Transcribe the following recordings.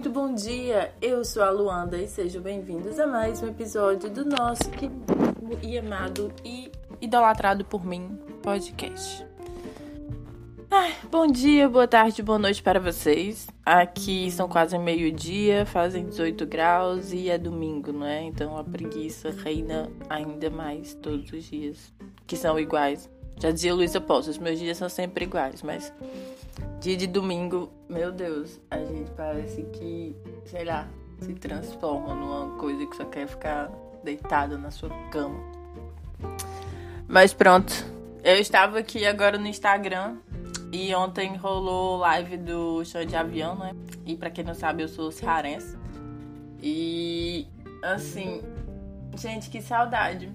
muito bom dia! Eu sou a Luanda e sejam bem-vindos a mais um episódio do nosso querido e amado e idolatrado por mim podcast. Bom dia, boa tarde, boa noite para vocês. Aqui são quase meio-dia, fazem 18 graus e é domingo, não é? Então a preguiça reina ainda mais todos os dias, que são iguais. Já dizia Luísa Poços, meus dias são sempre iguais, mas dia de domingo, meu Deus, a gente parece que, sei lá, se transforma numa coisa que só quer ficar deitado na sua cama. Mas pronto, eu estava aqui agora no Instagram e ontem rolou live do show de avião, né? E para quem não sabe, eu sou cearense. E assim, gente, que saudade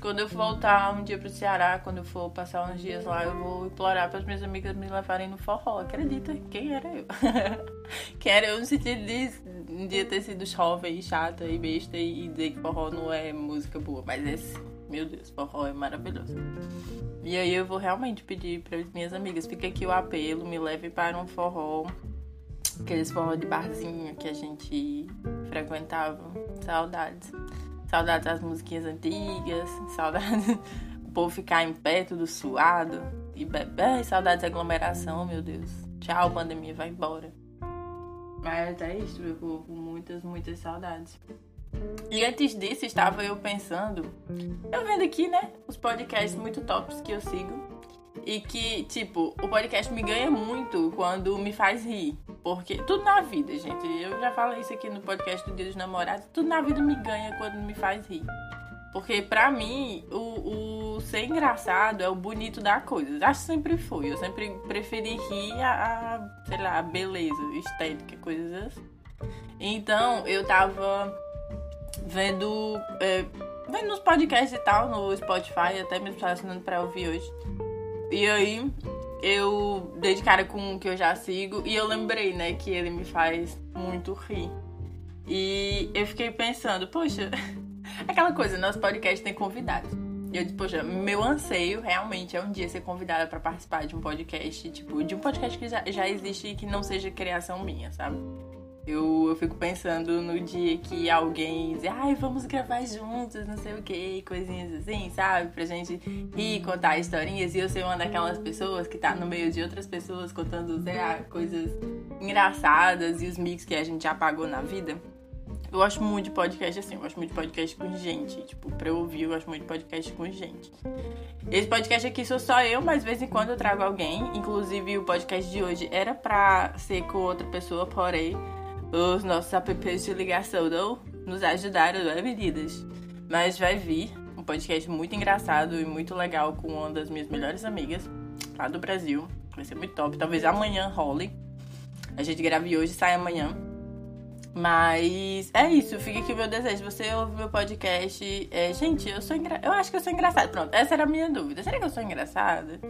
quando eu voltar um dia pro Ceará, quando eu for passar uns dias lá, eu vou implorar para as minhas amigas me levarem no forró. Acredita? Quem era eu? Quem era eu no sentido de um dia ter sido jovem, chata e besta e dizer que forró não é música boa. Mas esse, meu Deus, forró é maravilhoso. E aí eu vou realmente pedir para as minhas amigas, fica aqui o apelo, me leve para um forró. Aqueles forró de barzinho que a gente frequentava. Saudades. Saudades das musiquinhas antigas, saudades o povo ficar em pé, tudo suado e beber, saudades da aglomeração, meu Deus. Tchau, pandemia, vai embora. Mas é isso, meu povo, muitas, muitas saudades. E antes disso, estava eu pensando, eu vendo aqui, né, os podcasts muito tops que eu sigo. E que, tipo, o podcast me ganha muito quando me faz rir. Porque tudo na vida, gente, eu já falei isso aqui no podcast do Dia dos Namorados, tudo na vida me ganha quando me faz rir. Porque pra mim, o, o ser engraçado é o bonito da coisa. Acho que sempre foi. Eu sempre preferi rir a, a sei lá, a beleza, estética, coisas assim. Então, eu tava vendo. É, vendo nos podcasts e tal, no Spotify, até tava assinando pra ouvir hoje. E aí, eu dei de cara com o que eu já sigo e eu lembrei, né, que ele me faz muito rir. E eu fiquei pensando, poxa, aquela coisa, nosso podcast tem convidados. E eu disse, poxa, meu anseio realmente é um dia ser convidada para participar de um podcast, tipo, de um podcast que já, já existe e que não seja criação minha, sabe? Eu, eu fico pensando no dia que alguém diz, ai, vamos gravar juntos, não sei o que, coisinhas assim, sabe? Pra gente rir, contar historinhas. E eu ser uma daquelas pessoas que tá no meio de outras pessoas contando, sei lá, coisas engraçadas e os mix que a gente já pagou na vida. Eu gosto muito de podcast assim, eu gosto muito de podcast com gente. Tipo, pra eu ouvir, eu gosto muito de podcast com gente. Esse podcast aqui sou só eu, mas de vez em quando eu trago alguém. Inclusive, o podcast de hoje era pra ser com outra pessoa, porém os nossos apps de ligação não nos ajudaram, não é, meninas? Mas vai vir um podcast muito engraçado e muito legal com uma das minhas melhores amigas lá do Brasil. Vai ser muito top. Talvez amanhã role. A gente grave hoje e sai amanhã. Mas é isso, fica aqui o meu desejo. Você ouve meu podcast. É, gente, eu sou engra... Eu acho que eu sou engraçada. Pronto, essa era a minha dúvida. Será que eu sou engraçada?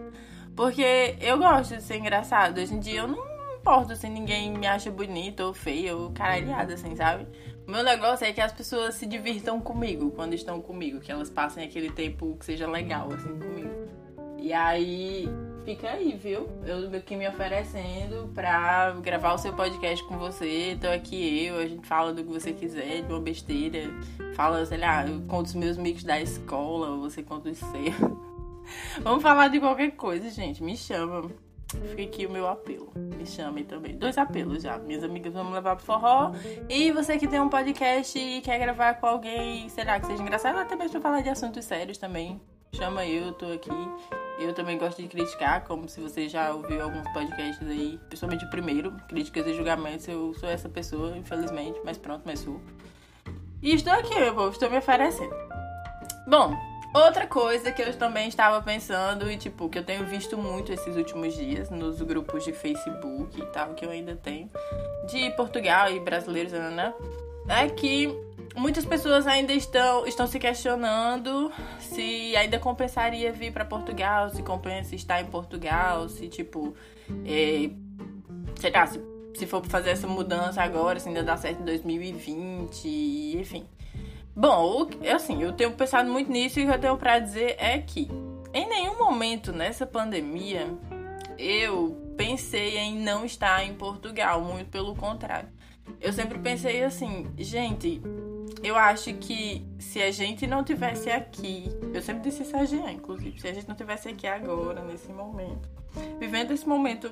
Porque eu gosto de ser engraçada. Hoje em dia eu não importo se ninguém me acha bonita ou feia ou caralhada, assim, sabe? O meu negócio é que as pessoas se divirtam comigo quando estão comigo, que elas passem aquele tempo que seja legal, assim, comigo. E aí, fica aí, viu? Eu aqui me oferecendo pra gravar o seu podcast com você. Tô aqui eu, a gente fala do que você quiser, de uma besteira. Fala, sei lá, eu conto os meus mix da escola, você conta os seus. Vamos falar de qualquer coisa, gente. Me chama. Fica aqui o meu apelo. Me chamem também. Dois apelos já. Minhas amigas vão me levar pro forró. E você que tem um podcast e quer gravar com alguém, será que seja engraçado? Até mesmo pra falar de assuntos sérios também. Chama eu, eu tô aqui. Eu também gosto de criticar, como se você já ouviu alguns podcasts aí, principalmente o primeiro, críticas e julgamentos. Eu sou essa pessoa, infelizmente, mas pronto, mas sou. E estou aqui, meu povo, estou me oferecendo. Bom, Outra coisa que eu também estava pensando e tipo que eu tenho visto muito esses últimos dias nos grupos de Facebook e tal que eu ainda tenho de Portugal e brasileiros, né, né é que muitas pessoas ainda estão estão se questionando se ainda compensaria vir para Portugal, se compensa estar em Portugal, se tipo, é, sei lá, se, se for fazer essa mudança agora, se ainda dá certo em 2020, enfim. Bom, assim, eu tenho pensado muito nisso e o que eu tenho pra dizer é que em nenhum momento nessa pandemia eu pensei em não estar em Portugal, muito pelo contrário. eu sempre pensei assim, gente, eu acho que se a gente não tivesse aqui, eu sempre disse isso a Jean, inclusive, se a gente não tivesse aqui agora, nesse momento, vivendo esse momento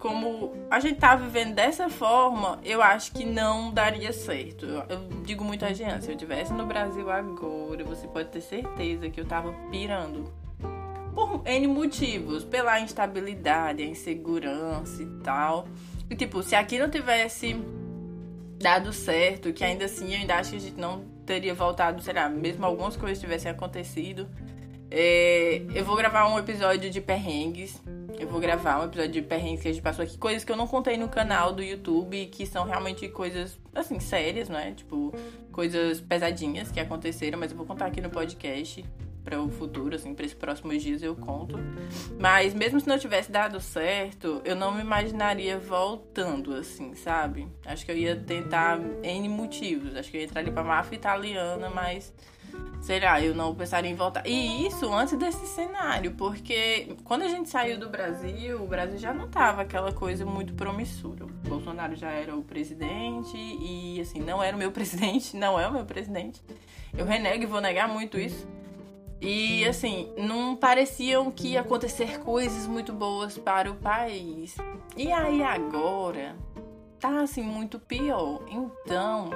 como a gente tá vivendo dessa forma, eu acho que não daria certo. Eu, digo muito a Jean, se eu tivesse no Brasil agora, você pode ter certeza que eu tava pirando. Por N motivos, pela instabilidade, a insegurança e tal. E tipo, se aqui não tivesse dado certo, que ainda assim eu ainda acho que a gente não teria voltado, sei lá, mesmo algumas coisas tivessem acontecido. É, eu vou gravar um episódio de perrengues. Eu vou gravar um episódio de perrengues que a gente passou aqui. Coisas que eu não contei no canal do YouTube, que são realmente coisas, assim, sérias, né? Tipo, coisas pesadinhas que aconteceram, mas eu vou contar aqui no podcast para o futuro, assim, para esses próximos dias eu conto. Mas mesmo se não tivesse dado certo, eu não me imaginaria voltando, assim, sabe? Acho que eu ia tentar N motivos. Acho que eu ia entrar ali pra máfia italiana, mas sei lá, eu não pensaria em voltar. E isso antes desse cenário, porque quando a gente saiu do Brasil, o Brasil já não tava aquela coisa muito promissora. O Bolsonaro já era o presidente e, assim, não era o meu presidente, não é o meu presidente. Eu renego e vou negar muito isso. E assim, não pareciam que ia acontecer coisas muito boas para o país. E aí agora tá assim muito pior. Então,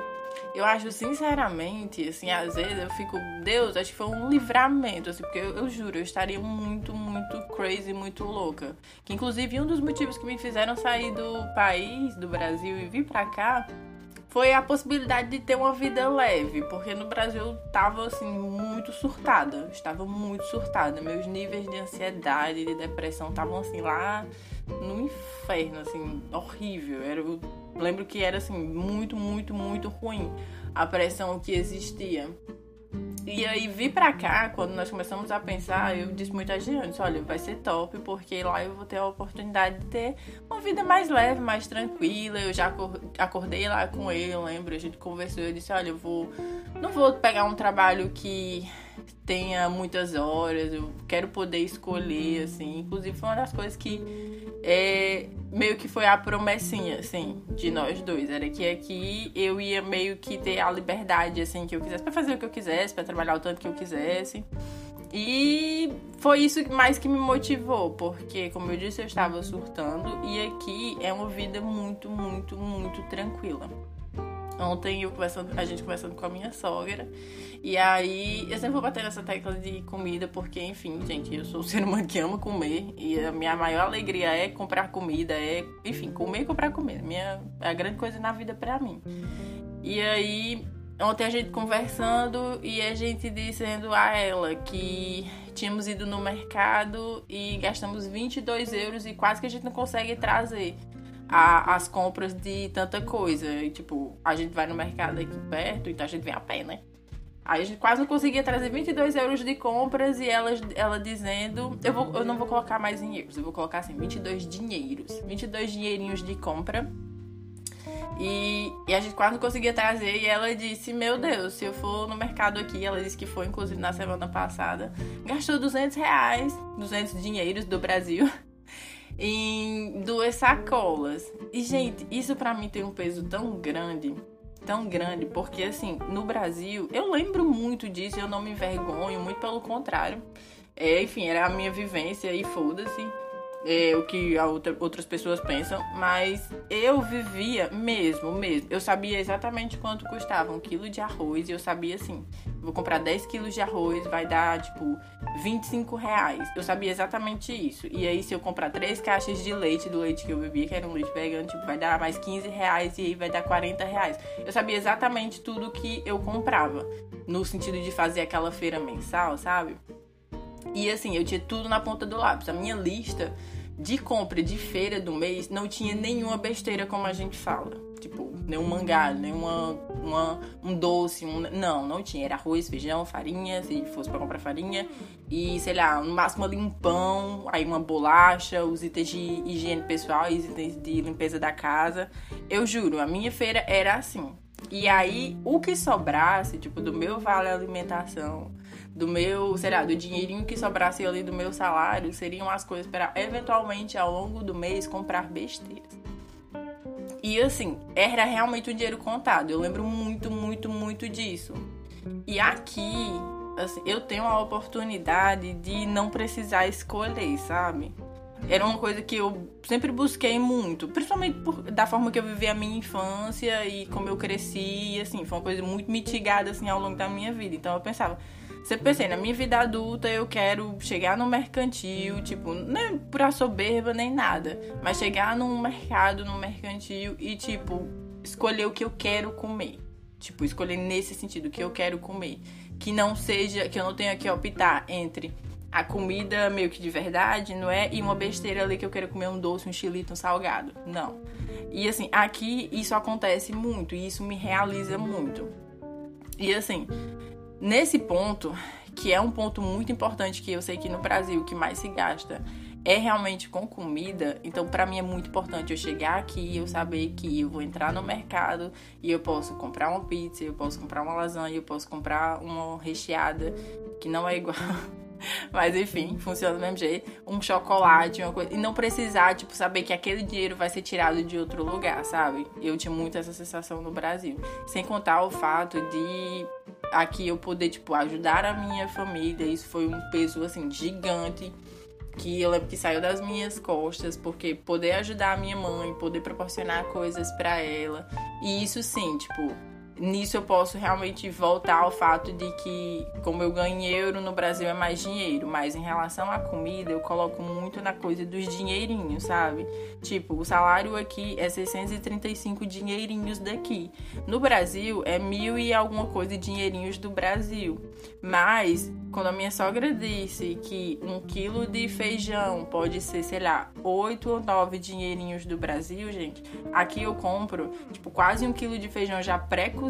eu acho sinceramente, assim, às vezes eu fico, Deus, acho que foi um livramento, assim, porque eu, eu juro, eu estaria muito, muito crazy, muito louca. Que inclusive um dos motivos que me fizeram sair do país, do Brasil e vir pra cá foi a possibilidade de ter uma vida leve, porque no Brasil eu tava assim muito surtada, estava muito surtada, meus níveis de ansiedade, de depressão estavam assim lá no inferno, assim, horrível. Era, eu lembro que era assim muito, muito, muito ruim a pressão que existia. E aí vi pra cá, quando nós começamos a pensar, eu disse muita gente, olha, vai ser top, porque lá eu vou ter a oportunidade de ter uma vida mais leve, mais tranquila. Eu já acordei lá com ele, eu lembro, a gente conversou, eu disse, olha, eu vou. Não vou pegar um trabalho que tenha muitas horas, eu quero poder escolher, assim. Inclusive foi uma das coisas que é, meio que foi a promessinha, assim, de nós dois. Era que aqui eu ia meio que ter a liberdade, assim, que eu quisesse, pra fazer o que eu quisesse, para trabalhar o tanto que eu quisesse. E foi isso mais que me motivou, porque, como eu disse, eu estava surtando e aqui é uma vida muito, muito, muito tranquila. Ontem eu conversando, a gente conversando com a minha sogra. E aí eu sempre vou bater nessa tecla de comida, porque, enfim, gente, eu sou um ser humano que ama comer. E a minha maior alegria é comprar comida, é, enfim, comer e comprar comida. Minha, é a grande coisa na vida pra mim. E aí, ontem a gente conversando e a gente dizendo a ela que tínhamos ido no mercado e gastamos 22 euros e quase que a gente não consegue trazer a, as compras de tanta coisa. E, tipo, a gente vai no mercado aqui perto, então a gente vem a pé, né? Aí a gente quase não conseguia trazer 22 euros de compras e ela, ela dizendo: eu, vou, eu não vou colocar mais em euros, eu vou colocar assim, 22 dinheiros. 22 dinheirinhos de compra. E, e, a gente quase não conseguia trazer. E ela disse: Meu Deus, se eu for no mercado aqui, ela disse que foi, inclusive, na semana passada, gastou 200 reais, 200 dinheiros do Brasil em duas sacolas. E, gente, isso para mim tem um peso tão grande, tão grande, porque assim, no Brasil, eu lembro muito disso, eu não me envergonho, muito pelo contrário. É, enfim, era a minha vivência e foda-se é, o que outra, outras pessoas pensam, mas eu vivia mesmo, mesmo. Eu sabia exatamente quanto custava um quilo de arroz e eu sabia assim, vou comprar 10 quilos de arroz, vai dar tipo 25 reais. Eu sabia exatamente isso. E aí, se eu comprar três caixas de leite, do leite que eu bebia, que era um leite vegano, tipo, vai dar mais 15 reais e aí vai dar 40 reais. Eu sabia exatamente tudo que eu comprava. No sentido de fazer aquela feira mensal, sabe? E assim, eu tinha tudo na ponta do lápis. A minha lista de compra de feira do mês não tinha nenhuma besteira como a gente fala. Tipo, nenhum mangá, nenhuma uma, um doce, um, não, não tinha. Era arroz, feijão, farinha, se fosse para comprar farinha. E, sei lá, no máximo ali um pão, aí uma bolacha, os itens de higiene pessoal, os itens de limpeza da casa. Eu juro, a minha feira era assim. E aí, o que sobrasse, tipo, do meu vale alimentação, do meu, sei lá, do dinheirinho que sobrasse ali do meu salário, seriam as coisas para eventualmente ao longo do mês comprar besteiras. E assim, era realmente um dinheiro contado. Eu lembro muito, muito, muito disso. E aqui, assim, eu tenho a oportunidade de não precisar escolher, sabe? Era uma coisa que eu sempre busquei muito, principalmente por, da forma que eu vivi a minha infância e como eu cresci, assim, foi uma coisa muito mitigada assim ao longo da minha vida. Então eu pensava, Sempre pensei, na minha vida adulta eu quero chegar no mercantil, tipo, nem pra soberba nem nada, mas chegar num mercado, num mercantil e, tipo, escolher o que eu quero comer. Tipo, escolher nesse sentido, o que eu quero comer. Que não seja, que eu não tenha que optar entre a comida meio que de verdade, não é? E uma besteira ali que eu quero comer um doce, um chilito, um salgado. Não. E assim, aqui isso acontece muito e isso me realiza muito. E assim, Nesse ponto, que é um ponto muito importante que eu sei que no Brasil o que mais se gasta é realmente com comida, então para mim é muito importante eu chegar aqui e eu saber que eu vou entrar no mercado e eu posso comprar uma pizza, eu posso comprar uma lasanha, eu posso comprar uma recheada que não é igual Mas enfim, funciona do mesmo jeito. Um chocolate, uma coisa. E não precisar, tipo, saber que aquele dinheiro vai ser tirado de outro lugar, sabe? Eu tinha muito essa sensação no Brasil. Sem contar o fato de aqui eu poder, tipo, ajudar a minha família. Isso foi um peso, assim, gigante. Que eu lembro que saiu das minhas costas, porque poder ajudar a minha mãe, poder proporcionar coisas para ela. E isso sim, tipo, nisso eu posso realmente voltar ao fato de que, como eu ganho euro no Brasil, é mais dinheiro, mas em relação à comida, eu coloco muito na coisa dos dinheirinhos, sabe? Tipo, o salário aqui é 635 dinheirinhos daqui. No Brasil, é mil e alguma coisa dinheirinhos do Brasil. Mas, quando a minha sogra disse que um quilo de feijão pode ser, sei lá, oito ou nove dinheirinhos do Brasil, gente, aqui eu compro, tipo, quase um quilo de feijão já pré-cozido,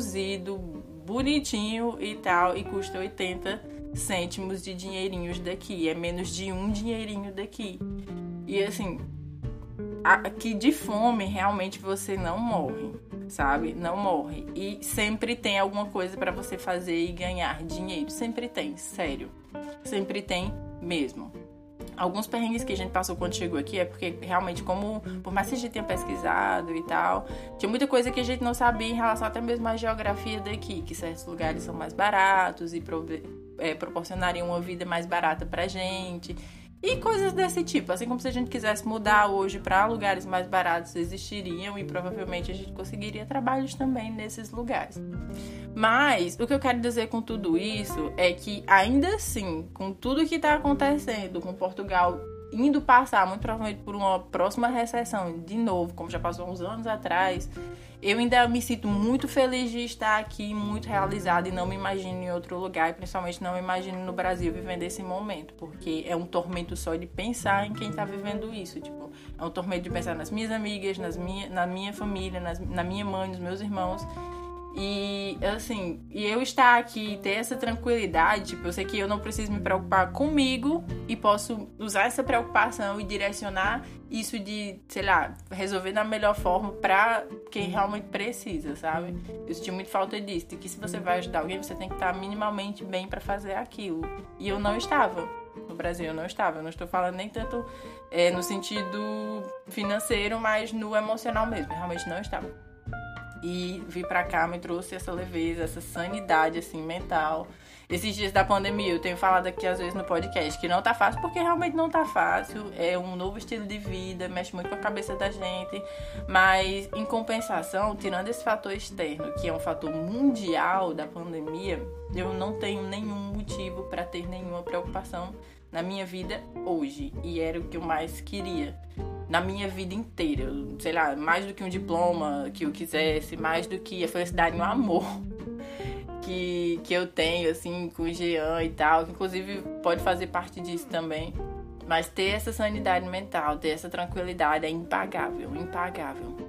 bonitinho e tal, e custa 80 cêntimos de dinheirinhos daqui. É menos de um dinheirinho daqui. E assim, aqui de fome realmente você não morre, sabe? Não morre. E sempre tem alguma coisa para você fazer e ganhar dinheiro. Sempre tem, sério. Sempre tem mesmo. Alguns perrengues que a gente passou chegou aqui é porque realmente, como por mais que a gente tenha pesquisado e tal, tinha muita coisa que a gente não sabia em relação até mesmo à geografia daqui, que certos lugares são mais baratos e é, proporcionariam uma vida mais barata pra gente. E coisas desse tipo, assim como se a gente quisesse mudar hoje para lugares mais baratos, existiriam e provavelmente a gente conseguiria trabalhos também nesses lugares. Mas o que eu quero dizer com tudo isso é que ainda assim, com tudo que está acontecendo com Portugal indo passar muito provavelmente por uma próxima recessão de novo, como já passou uns anos atrás, eu ainda me sinto muito feliz de estar aqui, muito realizada e não me imagino em outro lugar, e principalmente não me imagino no Brasil vivendo esse momento, porque é um tormento só de pensar em quem está vivendo isso, tipo, é um tormento de pensar nas minhas amigas, nas minha, na minha família, nas, na minha mãe, nos meus irmãos. E assim, e eu estar aqui, ter essa tranquilidade, tipo, eu sei que eu não preciso me preocupar comigo e posso usar essa preocupação e direcionar isso de, sei lá, resolver da melhor forma para quem realmente precisa, sabe? Eu senti muito falta disso, de que se você vai ajudar alguém, você tem que estar minimamente bem para fazer aquilo. E eu não estava. No Brasil eu não estava. Eu não estou falando nem tanto é, no sentido financeiro, mas no emocional mesmo. Eu realmente não estava e vir para cá me trouxe essa leveza, essa sanidade assim mental. Esses dias da pandemia, eu tenho falado aqui às vezes no podcast que não tá fácil porque realmente não tá fácil. É um novo estilo de vida, mexe muito com a cabeça da gente, mas em compensação, tirando esse fator externo, que é um fator mundial da pandemia, eu não tenho nenhum motivo para ter nenhuma preocupação na minha vida hoje e era o que eu mais queria na minha vida inteira. Sei lá, mais do que um diploma que eu quisesse, mais do que a felicidade e o amor que, que eu tenho, assim, com o Jean e tal, que inclusive pode fazer parte disso também. Mas ter essa sanidade mental, ter essa tranquilidade é impagável, impagável.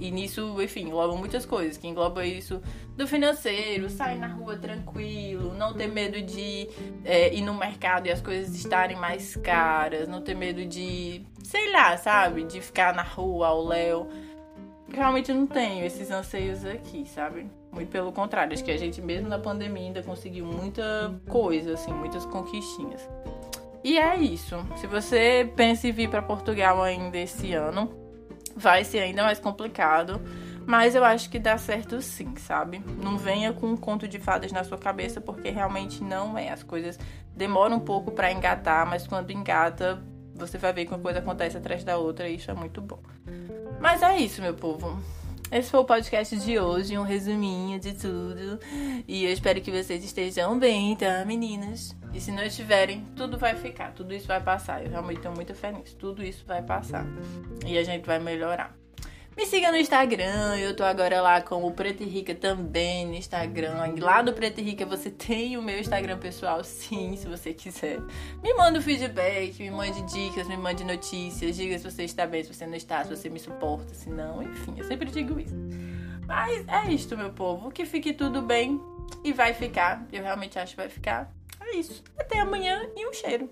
E nisso, enfim, engloba muitas coisas, que engloba isso do financeiro, sair na rua tranquilo, não ter medo de é, ir no mercado e as coisas estarem mais caras, não ter medo de, sei lá, sabe, de ficar na rua ao léu. Realmente não tenho esses anseios aqui, sabe? Muito pelo contrário, acho que a gente mesmo na pandemia ainda conseguiu muita coisa, assim, muitas conquistinhas. E é isso. Se você pensa em vir para Portugal ainda esse ano, vai ser ainda mais complicado. Mas eu acho que dá certo sim, sabe? Não venha com um conto de fadas na sua cabeça, porque realmente não é. As coisas demoram um pouco para engatar, mas quando engata, você vai ver que uma coisa acontece atrás da outra e isso é muito bom. Mas é isso, meu povo. Esse foi o podcast de hoje, um resuminho de tudo. E eu espero que vocês estejam bem, tá, meninas? E se não estiverem, tudo vai ficar, tudo isso vai passar. Eu realmente tenho muita fé nisso. Tudo isso vai passar. E a gente vai melhorar. Me siga no Instagram, eu tô agora lá com o Preto e Rica também no Instagram. Lá do Preto e Rica você tem o meu Instagram pessoal, sim, se você quiser. Me manda um feedback, me mande dicas, me mande notícias, diga se você está bem, se você não está, se você me suporta, se não, enfim, eu sempre digo isso. Mas é isto, meu povo, que fique tudo bem e vai ficar, eu realmente acho que vai ficar. Isso. Até amanhã e um cheiro.